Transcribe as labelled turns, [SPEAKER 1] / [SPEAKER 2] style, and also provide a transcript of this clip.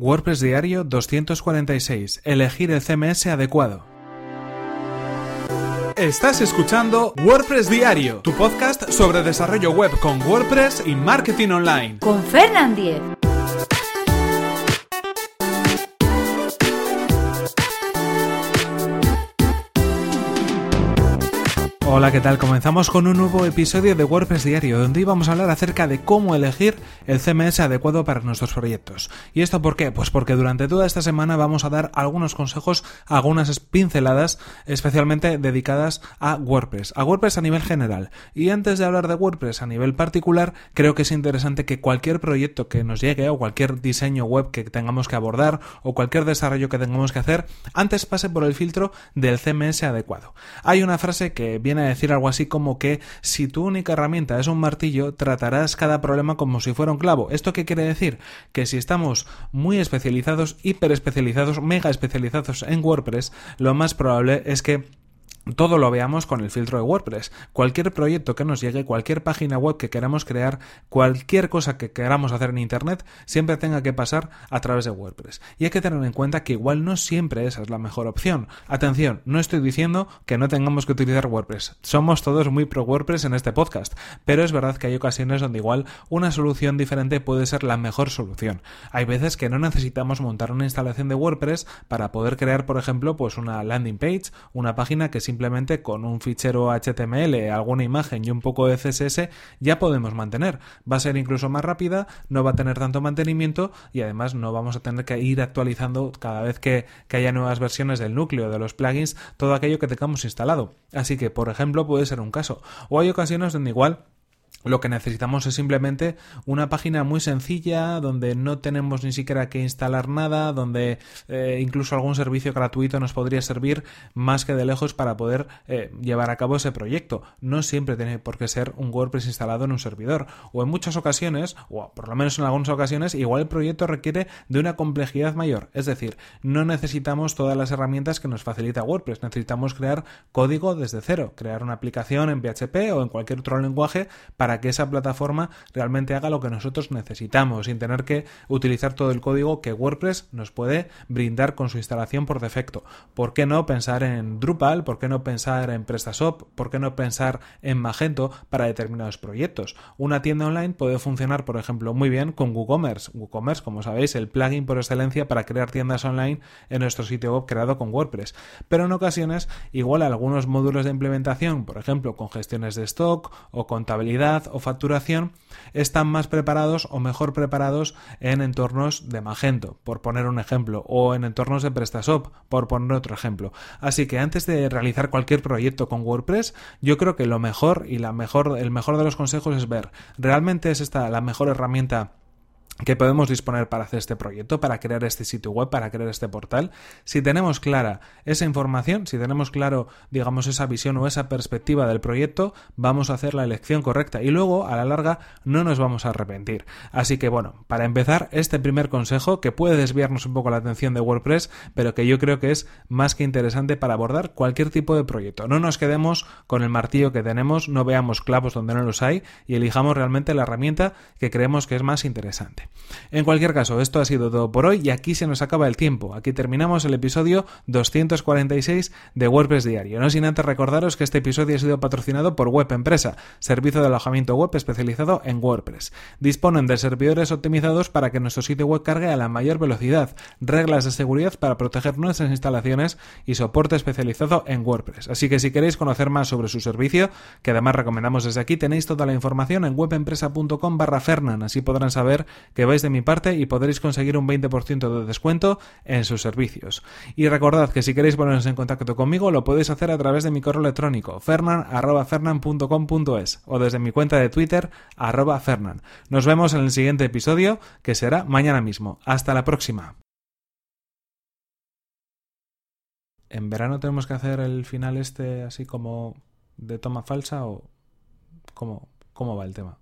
[SPEAKER 1] WordPress Diario 246. Elegir el CMS adecuado. Estás escuchando WordPress Diario, tu podcast sobre desarrollo web con WordPress y marketing online.
[SPEAKER 2] Con Fernand Diez.
[SPEAKER 1] Hola, ¿qué tal? Comenzamos con un nuevo episodio de WordPress Diario, donde íbamos a hablar acerca de cómo elegir el CMS adecuado para nuestros proyectos. ¿Y esto por qué? Pues porque durante toda esta semana vamos a dar algunos consejos, algunas pinceladas especialmente dedicadas a WordPress, a WordPress a nivel general. Y antes de hablar de WordPress a nivel particular, creo que es interesante que cualquier proyecto que nos llegue o cualquier diseño web que tengamos que abordar o cualquier desarrollo que tengamos que hacer, antes pase por el filtro del CMS adecuado. Hay una frase que viene a decir algo así como que si tu única herramienta es un martillo, tratarás cada problema como si fuera un clavo. ¿Esto qué quiere decir? Que si estamos muy especializados, hiper especializados, mega especializados en WordPress, lo más probable es que todo lo veamos con el filtro de WordPress. Cualquier proyecto que nos llegue, cualquier página web que queramos crear, cualquier cosa que queramos hacer en Internet, siempre tenga que pasar a través de WordPress. Y hay que tener en cuenta que igual no siempre esa es la mejor opción. Atención, no estoy diciendo que no tengamos que utilizar WordPress. Somos todos muy pro WordPress en este podcast, pero es verdad que hay ocasiones donde igual una solución diferente puede ser la mejor solución. Hay veces que no necesitamos montar una instalación de WordPress para poder crear, por ejemplo, pues una landing page, una página que simplemente con un fichero HTML, alguna imagen y un poco de CSS ya podemos mantener. Va a ser incluso más rápida, no va a tener tanto mantenimiento y además no vamos a tener que ir actualizando cada vez que, que haya nuevas versiones del núcleo, de los plugins, todo aquello que tengamos instalado. Así que, por ejemplo, puede ser un caso. O hay ocasiones donde igual lo que necesitamos es simplemente una página muy sencilla donde no tenemos ni siquiera que instalar nada, donde eh, incluso algún servicio gratuito nos podría servir más que de lejos para poder eh, llevar a cabo ese proyecto. No siempre tiene por qué ser un WordPress instalado en un servidor. O en muchas ocasiones, o por lo menos en algunas ocasiones, igual el proyecto requiere de una complejidad mayor. Es decir, no necesitamos todas las herramientas que nos facilita WordPress. Necesitamos crear código desde cero, crear una aplicación en PHP o en cualquier otro lenguaje para para que esa plataforma realmente haga lo que nosotros necesitamos, sin tener que utilizar todo el código que WordPress nos puede brindar con su instalación por defecto. ¿Por qué no pensar en Drupal? ¿Por qué no pensar en PrestaShop? ¿Por qué no pensar en Magento para determinados proyectos? Una tienda online puede funcionar, por ejemplo, muy bien con WooCommerce. WooCommerce, como sabéis, el plugin por excelencia para crear tiendas online en nuestro sitio web creado con WordPress. Pero en ocasiones, igual algunos módulos de implementación, por ejemplo, con gestiones de stock o contabilidad, o facturación están más preparados o mejor preparados en entornos de Magento, por poner un ejemplo, o en entornos de PrestaShop, por poner otro ejemplo. Así que antes de realizar cualquier proyecto con WordPress, yo creo que lo mejor y la mejor, el mejor de los consejos es ver, ¿realmente es esta la mejor herramienta que podemos disponer para hacer este proyecto, para crear este sitio web, para crear este portal. Si tenemos clara esa información, si tenemos claro, digamos, esa visión o esa perspectiva del proyecto, vamos a hacer la elección correcta y luego, a la larga, no nos vamos a arrepentir. Así que, bueno, para empezar, este primer consejo, que puede desviarnos un poco la atención de WordPress, pero que yo creo que es más que interesante para abordar cualquier tipo de proyecto. No nos quedemos con el martillo que tenemos, no veamos clavos donde no los hay y elijamos realmente la herramienta que creemos que es más En cualquier caso, esto ha sido todo por hoy y aquí se nos acaba el tiempo. Aquí terminamos el episodio 246 de WordPress Diario. No sin antes recordaros que este episodio ha sido patrocinado por Web Empresa, servicio de alojamiento web especializado en WordPress. Disponen de servidores optimizados para que nuestro sitio web cargue a la mayor velocidad, reglas de seguridad para proteger nuestras instalaciones y soporte especializado en WordPress. Así que si queréis conocer más sobre su servicio, que además recomendamos desde aquí, tenéis toda la información en webempresa.com barra Fernan. Así podrán saber que vais de mi parte y podréis conseguir un 20% de descuento en sus servicios. Y recordad que si queréis poneros en contacto conmigo lo podéis hacer a través de mi correo electrónico fernan.fernan.com.es o desde mi cuenta de Twitter arroba fernan. Nos vemos en el siguiente episodio que será mañana mismo. Hasta la próxima. ¿En verano tenemos que hacer el final este así como de toma falsa o cómo, cómo va el tema?